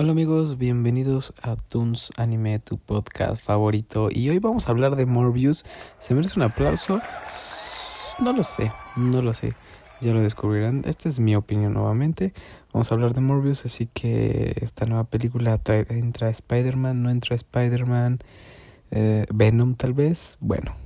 Hola amigos, bienvenidos a Toons Anime, tu podcast favorito. Y hoy vamos a hablar de Morbius. ¿Se merece un aplauso? No lo sé, no lo sé. Ya lo descubrirán. Esta es mi opinión nuevamente. Vamos a hablar de Morbius, así que esta nueva película entra Spider-Man, no entra Spider-Man, eh, Venom tal vez. Bueno,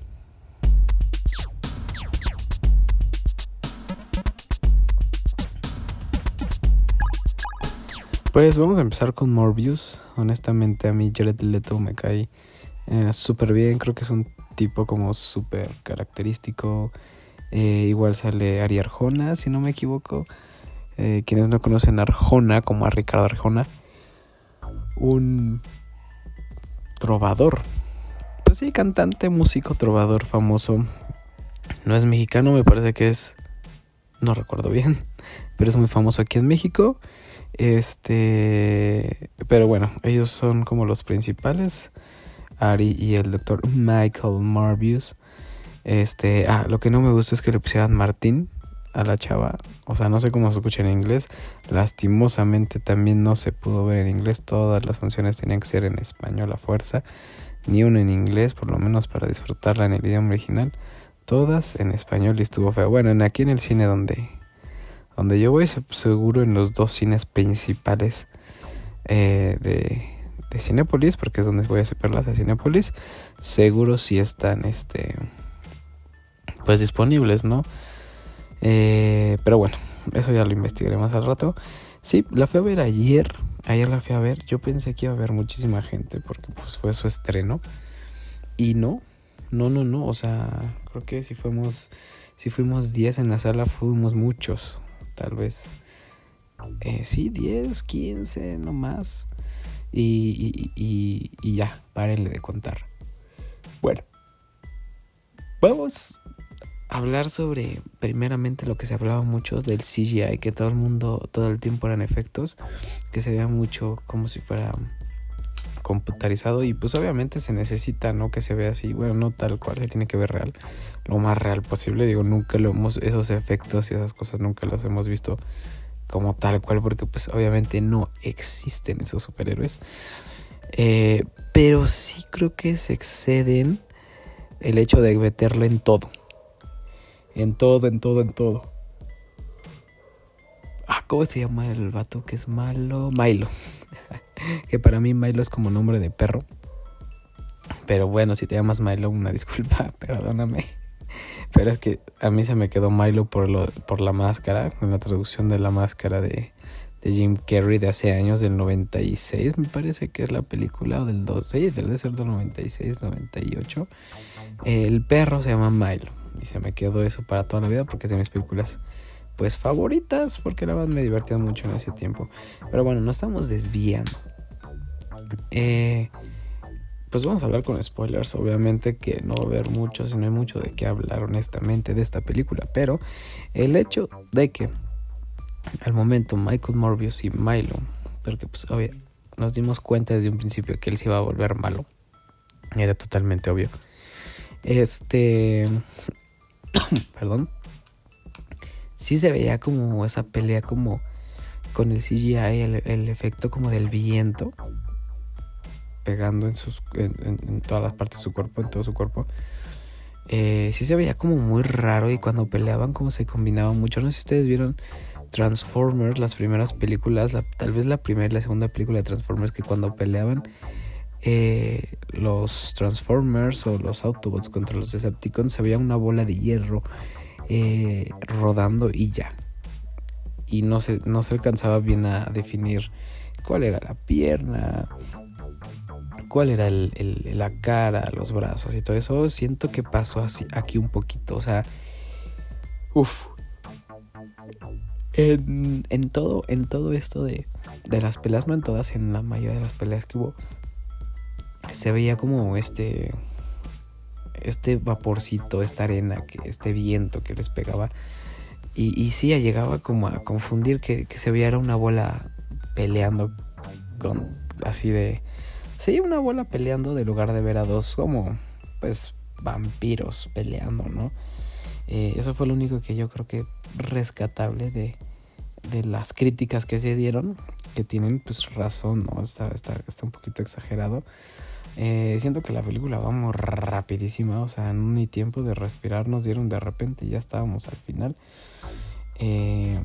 Pues vamos a empezar con Morbius. Honestamente a mí Jared Leto me cae eh, súper bien. Creo que es un tipo como súper característico. Eh, igual sale Ari Arjona, si no me equivoco. Eh, quienes no conocen a Arjona, como a Ricardo Arjona. Un trovador. Pues sí, cantante, músico, trovador famoso. No es mexicano, me parece que es... No recuerdo bien. Pero es muy famoso aquí en México. Este, pero bueno, ellos son como los principales, Ari y el doctor Michael Marbius. Este, ah, lo que no me gusta es que le pusieran Martín a la chava. O sea, no sé cómo se escucha en inglés. Lastimosamente también no se pudo ver en inglés. Todas las funciones tenían que ser en español a fuerza. Ni una en inglés, por lo menos para disfrutarla en el idioma original. Todas en español y estuvo feo. Bueno, aquí en el cine donde donde yo voy seguro en los dos cines principales eh, de, de Cinépolis, porque es donde voy a verlas de Cinépolis, seguro si están este pues disponibles, ¿no? Eh, pero bueno, eso ya lo investigaré más al rato. Sí, la fui a ver ayer. Ayer la fui a ver. Yo pensé que iba a haber muchísima gente porque pues fue su estreno. Y no, no, no, no. O sea, creo que si fuimos, si fuimos 10 en la sala, fuimos muchos tal vez, eh, sí, 10, 15, no más. Y, y, y, ya, párenle de contar. Bueno, vamos a hablar sobre, primeramente, lo que se hablaba mucho del CGI, que todo el mundo, todo el tiempo eran efectos, que se veía mucho como si fuera computarizado y pues obviamente se necesita, ¿no? Que se vea así, bueno, no tal cual, se tiene que ver real, lo más real posible, digo, nunca lo hemos, esos efectos y esas cosas nunca los hemos visto como tal cual, porque pues obviamente no existen esos superhéroes, eh, pero sí creo que se exceden el hecho de meterlo en todo, en todo, en todo, en todo. Ah, ¿cómo se llama el vato que es malo? Milo. que para mí Milo es como nombre de perro. Pero bueno, si te llamas Milo, una disculpa, perdóname. Pero es que a mí se me quedó Milo por, lo, por la máscara, en la traducción de la máscara de, de Jim Carrey de hace años, del 96, me parece que es la película, o del 12, debe ser del 96, 98. El perro se llama Milo, y se me quedó eso para toda la vida porque es de mis películas pues favoritas, porque la verdad me divertía mucho en ese tiempo. Pero bueno, no estamos desviando. Eh, pues vamos a hablar con spoilers, obviamente que no va a haber mucho, si no hay mucho de qué hablar honestamente de esta película, pero el hecho de que al momento Michael Morbius y Milo, porque pues obvio, nos dimos cuenta desde un principio que él se iba a volver malo, era totalmente obvio. Este, perdón, sí se veía como esa pelea como con el CGI, el, el efecto como del viento pegando en, sus, en, todas las partes de su cuerpo, en todo su cuerpo. Eh, sí se veía como muy raro y cuando peleaban como se combinaban mucho. No sé si ustedes vieron Transformers, las primeras películas, tal vez la primera y la segunda película de Transformers que cuando peleaban eh, los Transformers o los Autobots contra los Decepticons se veía una bola de hierro eh, rodando y ya. Y no se, no se alcanzaba bien a definir cuál era la pierna, cuál era la cara, los brazos y todo eso. Siento que pasó aquí un poquito. O sea, uff. En, todo, en todo esto de, las peleas, no en todas, en la mayoría de las peleas que hubo, se veía como este este vaporcito, esta arena, este viento que les pegaba. Y, sí, llegaba como a confundir que, se viera una bola peleando así de... Sí, una bola peleando de lugar de ver a dos como pues vampiros peleando, ¿no? Eh, eso fue lo único que yo creo que rescatable de, de las críticas que se dieron. que tienen pues razón, ¿no? Está, está, está un poquito exagerado. Eh, siento que la película vamos rapidísima, o sea, ni tiempo de respirar nos dieron de repente ya estábamos al final. Eh,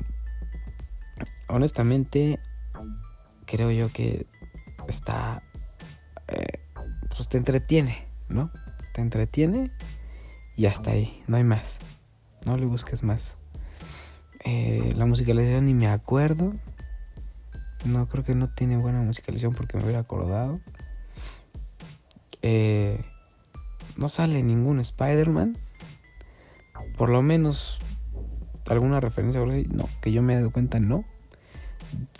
honestamente, creo yo que está, eh, pues te entretiene, ¿no? Te entretiene y hasta ahí, no hay más, no le busques más. la musicalización ni me acuerdo. No creo que no tiene buena musicalización porque me hubiera acordado. Eh, no sale ningún Spider-Man. Por lo menos alguna referencia, no, que yo me he dado cuenta, no.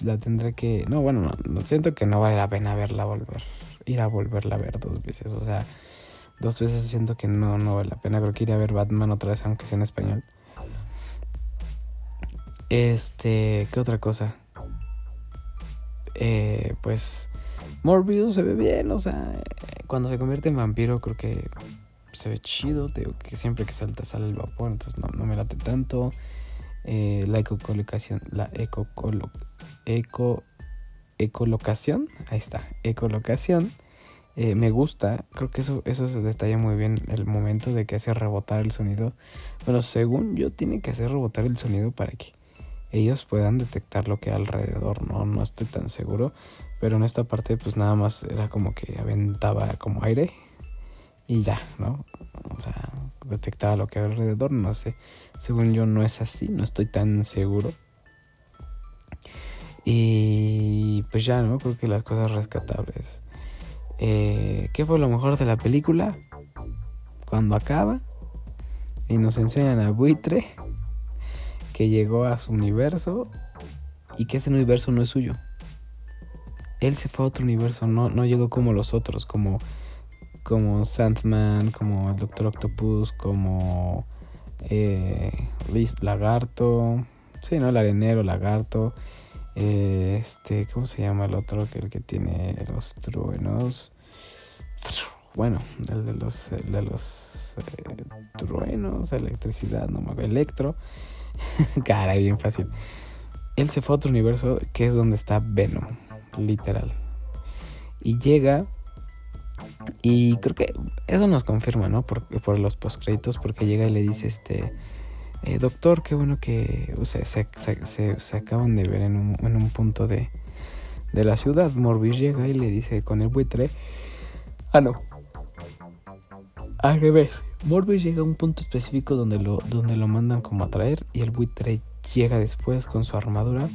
La tendré que. No, bueno, no, siento que no vale la pena verla volver. Ir a volverla a ver dos veces. O sea, dos veces siento que no, no vale la pena. Creo que ir a ver Batman otra vez, aunque sea en español. Este, ¿qué otra cosa? Eh, pues Morbius se ve bien, o sea, cuando se convierte en vampiro creo que se ve chido, te digo que siempre que salta sale el vapor, entonces no, no me late tanto. Eh, la ecocolocación, la eco, eco, ecolocación, ahí está, ecolocación, eh, me gusta, creo que eso, eso se detalla muy bien el momento de que hace rebotar el sonido. Bueno, según yo, tiene que hacer rebotar el sonido para que ellos puedan detectar lo que hay alrededor, ¿no? No estoy tan seguro. Pero en esta parte pues nada más era como que aventaba como aire y ya, ¿no? O sea, detectaba lo que hay alrededor, no sé. Según yo no es así, no estoy tan seguro. Y pues ya, ¿no? Creo que las cosas rescatables. Eh, ¿Qué fue lo mejor de la película? Cuando acaba y nos enseñan a Buitre que llegó a su universo y que ese universo no es suyo. Él se fue a otro universo, no, no llegó como los otros, como, como Sandman, como el Doctor Octopus, como eh, Liz Lagarto, sí, ¿no? El arenero, Lagarto, eh, este, ¿cómo se llama el otro? Que el que tiene los truenos. Bueno, el de los, el de los eh, truenos, electricidad, no me acuerdo, electro. Caray, bien fácil. Él se fue a otro universo que es donde está Venom, literal. Y llega. Y creo que eso nos confirma, ¿no? Por, por los postcréditos, porque llega y le dice, este, eh, doctor, qué bueno que se, se, se, acaban de ver en un, en un punto de, de la ciudad. Morbius llega y le dice con el buitre, ah, no, al revés. Morbius llega a un punto específico donde lo, donde lo mandan como a traer y el buitre llega después con su armadura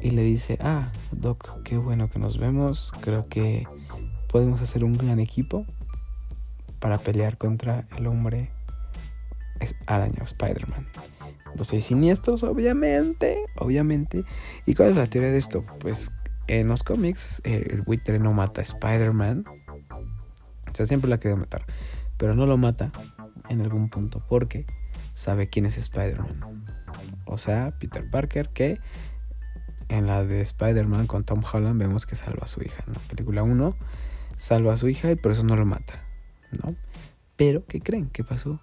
y le dice, ah, Doc, qué bueno que nos vemos, creo que podemos hacer un gran equipo para pelear contra el hombre araña, Spider-Man. Los seis siniestros, obviamente, obviamente. ¿Y cuál es la teoría de esto? Pues en los cómics eh, el buitre no mata a Spider-Man. O sea, siempre la querido matar pero no lo mata en algún punto porque sabe quién es Spider-Man. O sea, Peter Parker que en la de Spider-Man con Tom Holland vemos que salva a su hija. En la película 1 salva a su hija y por eso no lo mata. ¿no? Pero, ¿qué creen? ¿Qué pasó?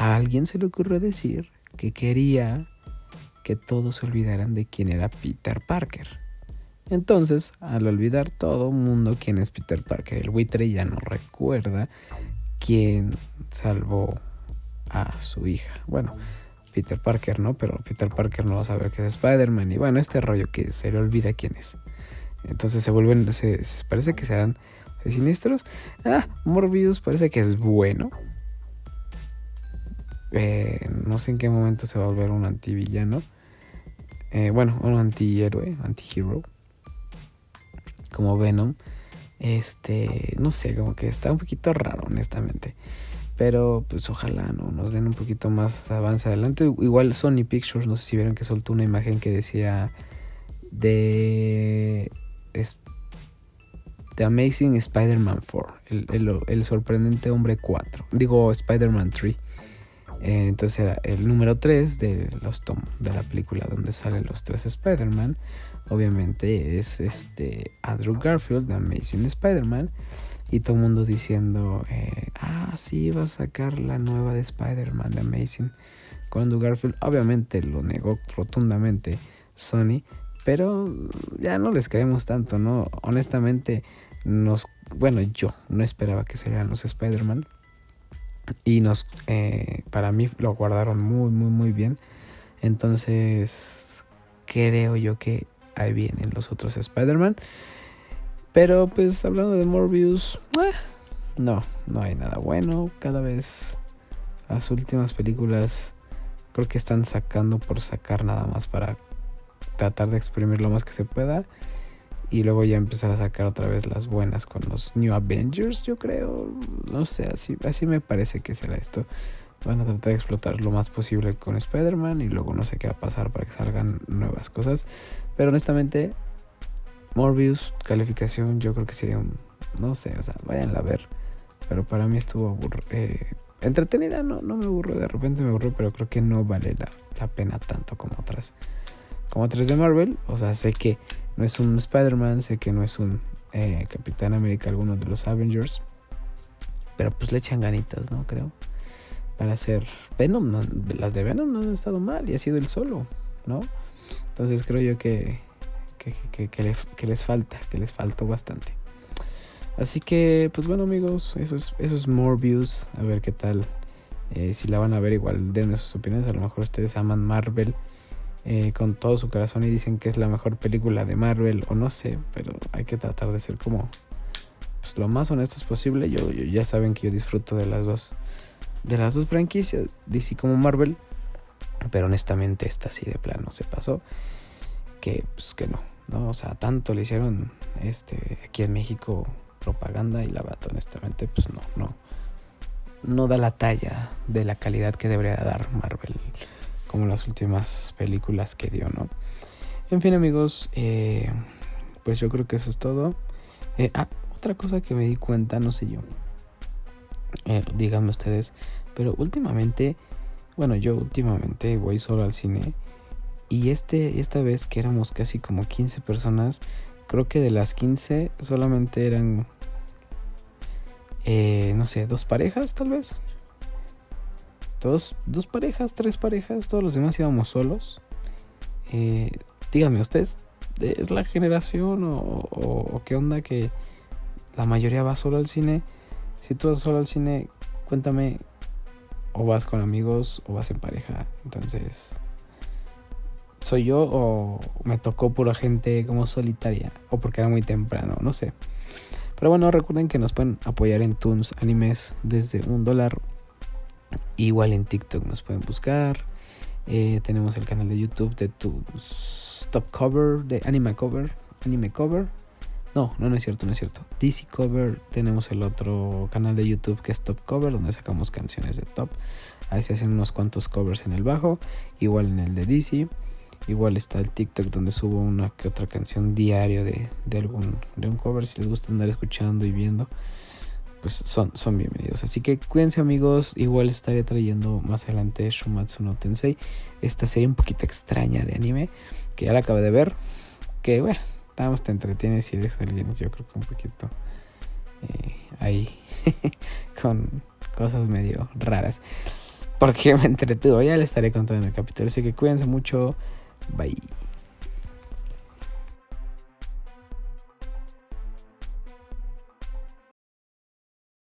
A alguien se le ocurrió decir que quería que todos se olvidaran de quién era Peter Parker. Entonces, al olvidar todo mundo quién es Peter Parker, el buitre ya no recuerda quién salvó a su hija. Bueno, Peter Parker, ¿no? Pero Peter Parker no va a saber que es Spider-Man. Y bueno, este rollo que se le olvida quién es. Entonces se vuelven, se, parece que serán siniestros. Ah, Morbius parece que es bueno. Eh, no sé en qué momento se va a volver un antivillano. Eh, bueno, un antihéroe, antihero como Venom. Este, no sé, como que está un poquito raro, honestamente. Pero pues ojalá no nos den un poquito más avance adelante. Igual Sony Pictures, no sé si vieron que soltó una imagen que decía de The Amazing Spider-Man 4, el, el, sorprendente hombre 4. Digo Spider-Man 3. Eh, entonces era el número 3 de los tom de la película donde salen los tres Spider-Man obviamente es este Andrew Garfield de Amazing Spider-Man y todo el mundo diciendo eh, ah sí va a sacar la nueva de Spider-Man de Amazing con Andrew Garfield obviamente lo negó rotundamente Sony Pero ya no les creemos tanto, ¿no? Honestamente, nos. Bueno, yo no esperaba que serían los Spider-Man. Y nos. Eh, para mí lo guardaron muy, muy, muy bien. Entonces. Creo yo que ahí vienen los otros Spider-Man. Pero pues hablando de Morbius. Eh, no, no hay nada bueno. Cada vez las últimas películas creo que están sacando por sacar nada más para tratar de exprimir lo más que se pueda y luego ya empezar a sacar otra vez las buenas con los New Avengers, yo creo. No sé, así, así me parece que será esto. Van a tratar de explotar lo más posible con Spider-Man y luego no sé qué va a pasar para que salgan nuevas cosas. Pero honestamente, Morbius, calificación, yo creo que sería un. No sé, o sea, váyanla a ver. Pero para mí estuvo eh, entretenida, no, no me aburro. De repente me aburro, pero creo que no vale la, la pena tanto como otras como otras de Marvel. O sea, sé que no es un Spider-Man, sé que no es un eh, Capitán América, alguno de los Avengers. Pero pues le echan ganitas, ¿no? Creo. Para hacer Venom. las de Venom no han estado mal y ha sido el solo, ¿no? Entonces creo yo que, que, que, les falta, que les faltó bastante. Así que, pues bueno amigos, eso es, eso es Morbius. A ver qué tal. Eh, si la van a ver igual, denme sus opiniones. A lo mejor ustedes aman Marvel eh, con todo su corazón y dicen que es la mejor película de Marvel o no sé, pero hay que tratar de ser como pues, lo más honestos posible. Yo, ya saben que yo disfruto de las dos de las dos franquicias, DC como Marvel, pero honestamente esta sí de plano se pasó que pues que no, no, o sea, tanto le hicieron este aquí en México propaganda y la bata honestamente pues no, no no da la talla de la calidad que debería dar Marvel como las últimas películas que dio, ¿no? En fin amigos, eh, pues yo creo que eso es todo. Eh, ah, otra cosa que me di cuenta, no sé yo, eh, díganme ustedes, pero últimamente, bueno, yo últimamente voy solo al cine y este, esta vez que éramos casi como 15 personas, creo que de las 15 solamente eran, no sé, dos parejas tal vez dos, dos parejas, tres parejas, todos los demás íbamos solos. Eh, díganme, ¿ustedes es la generación o, qué onda que la mayoría va solo al cine? Si tú vas solo al cine, cuéntame, o vas con amigos o vas en pareja. Entonces, ¿soy yo o me tocó pura gente como solitaria? O porque era muy temprano, no sé. Pero bueno, recuerden que nos pueden apoyar en Toons Animes desde un dólar Igual en TikTok nos pueden buscar. Eh, tenemos el canal de YouTube de tu Stop Cover, de Anime Cover. Anime Cover. No, no, no es cierto, no es cierto. DC Cover. Tenemos el otro canal de YouTube que es Top Cover, donde sacamos canciones de Top. Ahí se hacen unos cuantos covers en el bajo. Igual en el de DC. Igual está el TikTok donde subo una que otra canción diario de, de algún de un cover si les gusta andar escuchando y viendo pues son, son bienvenidos. Así que cuídense amigos, igual estaré trayendo más adelante Shumatsu no Tensei, esta serie un poquito extraña de anime, que ya la acabé de ver, que bueno, te entretienes si eres alguien, yo creo que un poquito eh, ahí, con cosas medio raras, porque me entretuvo, ya les estaré contando en el capítulo, así que cuídense mucho, bye.